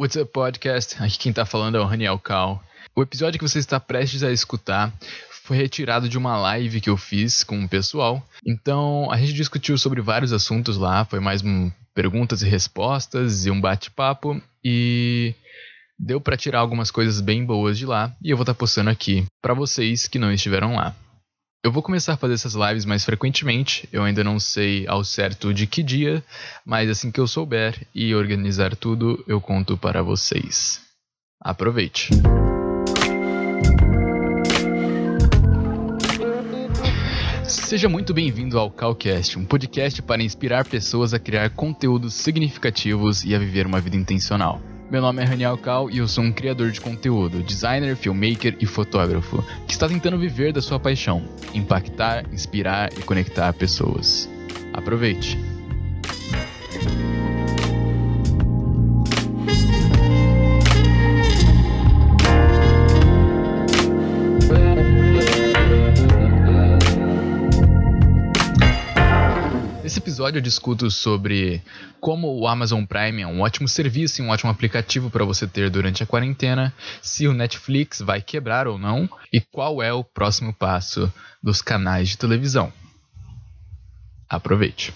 What's Up Podcast? Aqui quem tá falando é o Raniel Cal. O episódio que você está prestes a escutar foi retirado de uma live que eu fiz com o pessoal. Então a gente discutiu sobre vários assuntos lá, foi mais um perguntas e respostas e um bate-papo e deu para tirar algumas coisas bem boas de lá e eu vou estar tá postando aqui para vocês que não estiveram lá. Eu vou começar a fazer essas lives mais frequentemente. Eu ainda não sei ao certo de que dia, mas assim que eu souber e organizar tudo, eu conto para vocês. Aproveite! Seja muito bem-vindo ao Calcast, um podcast para inspirar pessoas a criar conteúdos significativos e a viver uma vida intencional. Meu nome é Raniel Cal e eu sou um criador de conteúdo, designer, filmmaker e fotógrafo que está tentando viver da sua paixão, impactar, inspirar e conectar pessoas. Aproveite! Episódio eu discuto sobre como o Amazon Prime é um ótimo serviço e um ótimo aplicativo para você ter durante a quarentena, se o Netflix vai quebrar ou não e qual é o próximo passo dos canais de televisão. Aproveite.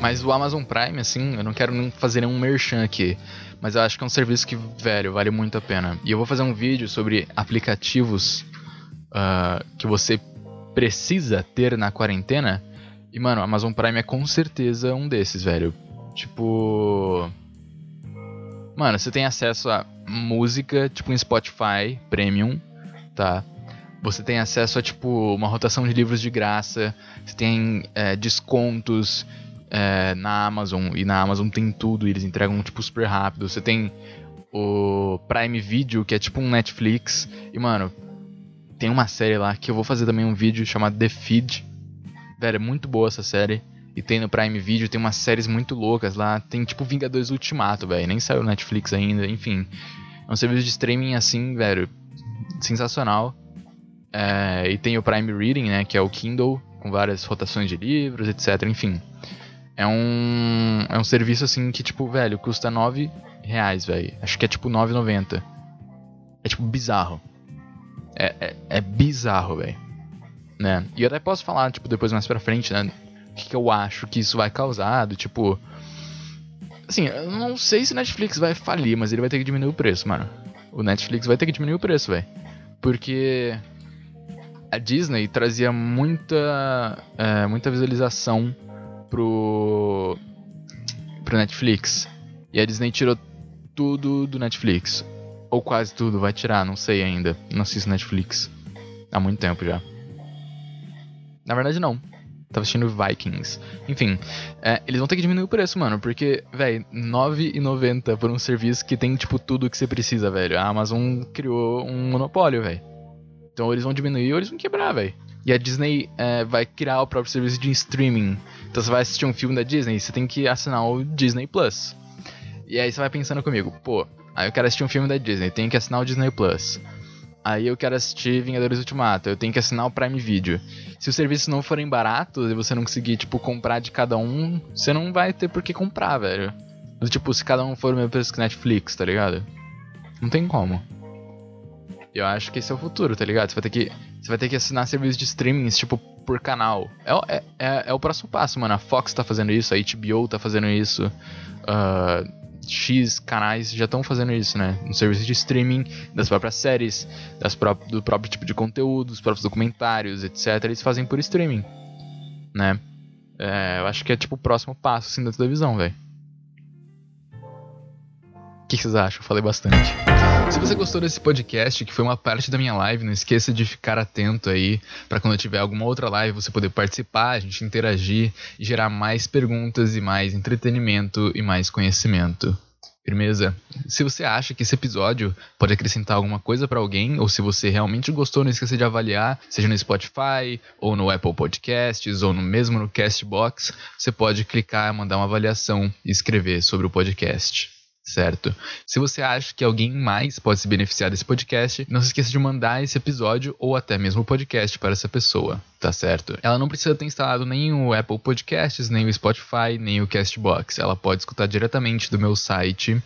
Mas o Amazon Prime, assim, eu não quero nem fazer nenhum merchan aqui, mas eu acho que é um serviço que, velho, vale muito a pena. E eu vou fazer um vídeo sobre aplicativos uh, que você precisa ter na quarentena e, mano, Amazon Prime é com certeza um desses, velho. Tipo. Mano, você tem acesso a música, tipo em Spotify Premium, tá? Você tem acesso a, tipo, uma rotação de livros de graça. Você tem é, descontos é, na Amazon. E na Amazon tem tudo. E eles entregam, tipo, super rápido. Você tem o Prime Video, que é tipo um Netflix. E, mano, tem uma série lá que eu vou fazer também um vídeo chamado The Feed Velho, é muito boa essa série. E tem no Prime Video, tem umas séries muito loucas lá. Tem tipo Vingadores Ultimato, velho. Nem saiu no Netflix ainda, enfim. É um serviço de streaming assim, velho. Sensacional. É, e tem o Prime Reading, né? Que é o Kindle, com várias rotações de livros, etc. Enfim. É um, é um serviço assim que, tipo, velho, custa 9 reais, velho. Acho que é tipo 9,90. É tipo bizarro. É, é, é bizarro, velho né? E eu até posso falar, tipo, depois mais pra frente, né? O que, que eu acho que isso vai causar, do, tipo... Assim, eu não sei se o Netflix vai falir, mas ele vai ter que diminuir o preço, mano. O Netflix vai ter que diminuir o preço, velho. Porque a Disney trazia muita, é, muita visualização pro, pro Netflix. E a Disney tirou tudo do Netflix. Ou quase tudo, vai tirar, não sei ainda. Não assisto Netflix. Há muito tempo já. Na verdade, não. Tava assistindo Vikings. Enfim, é, eles vão ter que diminuir o preço, mano. Porque, velho, R$9,90 por um serviço que tem, tipo, tudo que você precisa, velho. A Amazon criou um monopólio, velho. Então eles vão diminuir ou eles vão quebrar, velho. E a Disney é, vai criar o próprio serviço de streaming. Então você vai assistir um filme da Disney, você tem que assinar o Disney Plus. E aí você vai pensando comigo, pô, aí eu quero assistir um filme da Disney, tenho que assinar o Disney Plus. Aí eu quero assistir Vingadores Ultimato, eu tenho que assinar o Prime Video. Se os serviços não forem baratos e você não conseguir, tipo, comprar de cada um, você não vai ter por que comprar, velho. Tipo, se cada um for o mesmo preço que Netflix, tá ligado? Não tem como. Eu acho que esse é o futuro, tá ligado? Você vai ter que, você vai ter que assinar serviços de streaming, tipo, por canal. É, é, é, é o próximo passo, mano. A Fox tá fazendo isso, a HBO tá fazendo isso. Uh, X canais já estão fazendo isso, né? No serviço de streaming das próprias séries, das pró do próprio tipo de conteúdo, dos próprios documentários, etc. Eles fazem por streaming, né? É, eu acho que é tipo o próximo passo assim da televisão, velho. O que vocês acham? Eu falei bastante. Se você gostou desse podcast, que foi uma parte da minha live, não esqueça de ficar atento aí para quando eu tiver alguma outra live você poder participar, a gente interagir e gerar mais perguntas e mais entretenimento e mais conhecimento. Firmeza? Se você acha que esse episódio pode acrescentar alguma coisa para alguém, ou se você realmente gostou, não esqueça de avaliar, seja no Spotify, ou no Apple Podcasts, ou no mesmo no Castbox, você pode clicar, mandar uma avaliação e escrever sobre o podcast. Certo? Se você acha que alguém mais pode se beneficiar desse podcast, não se esqueça de mandar esse episódio ou até mesmo o podcast para essa pessoa, tá certo? Ela não precisa ter instalado nem o Apple Podcasts, nem o Spotify, nem o Castbox. Ela pode escutar diretamente do meu site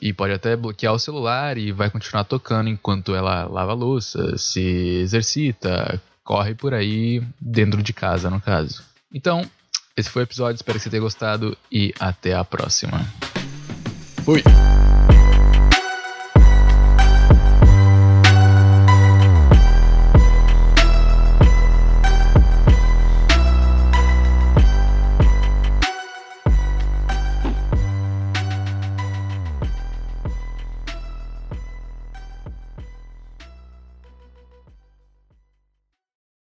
e pode até bloquear o celular e vai continuar tocando enquanto ela lava a louça, se exercita, corre por aí dentro de casa, no caso. Então, esse foi o episódio, espero que você tenha gostado e até a próxima. Fui!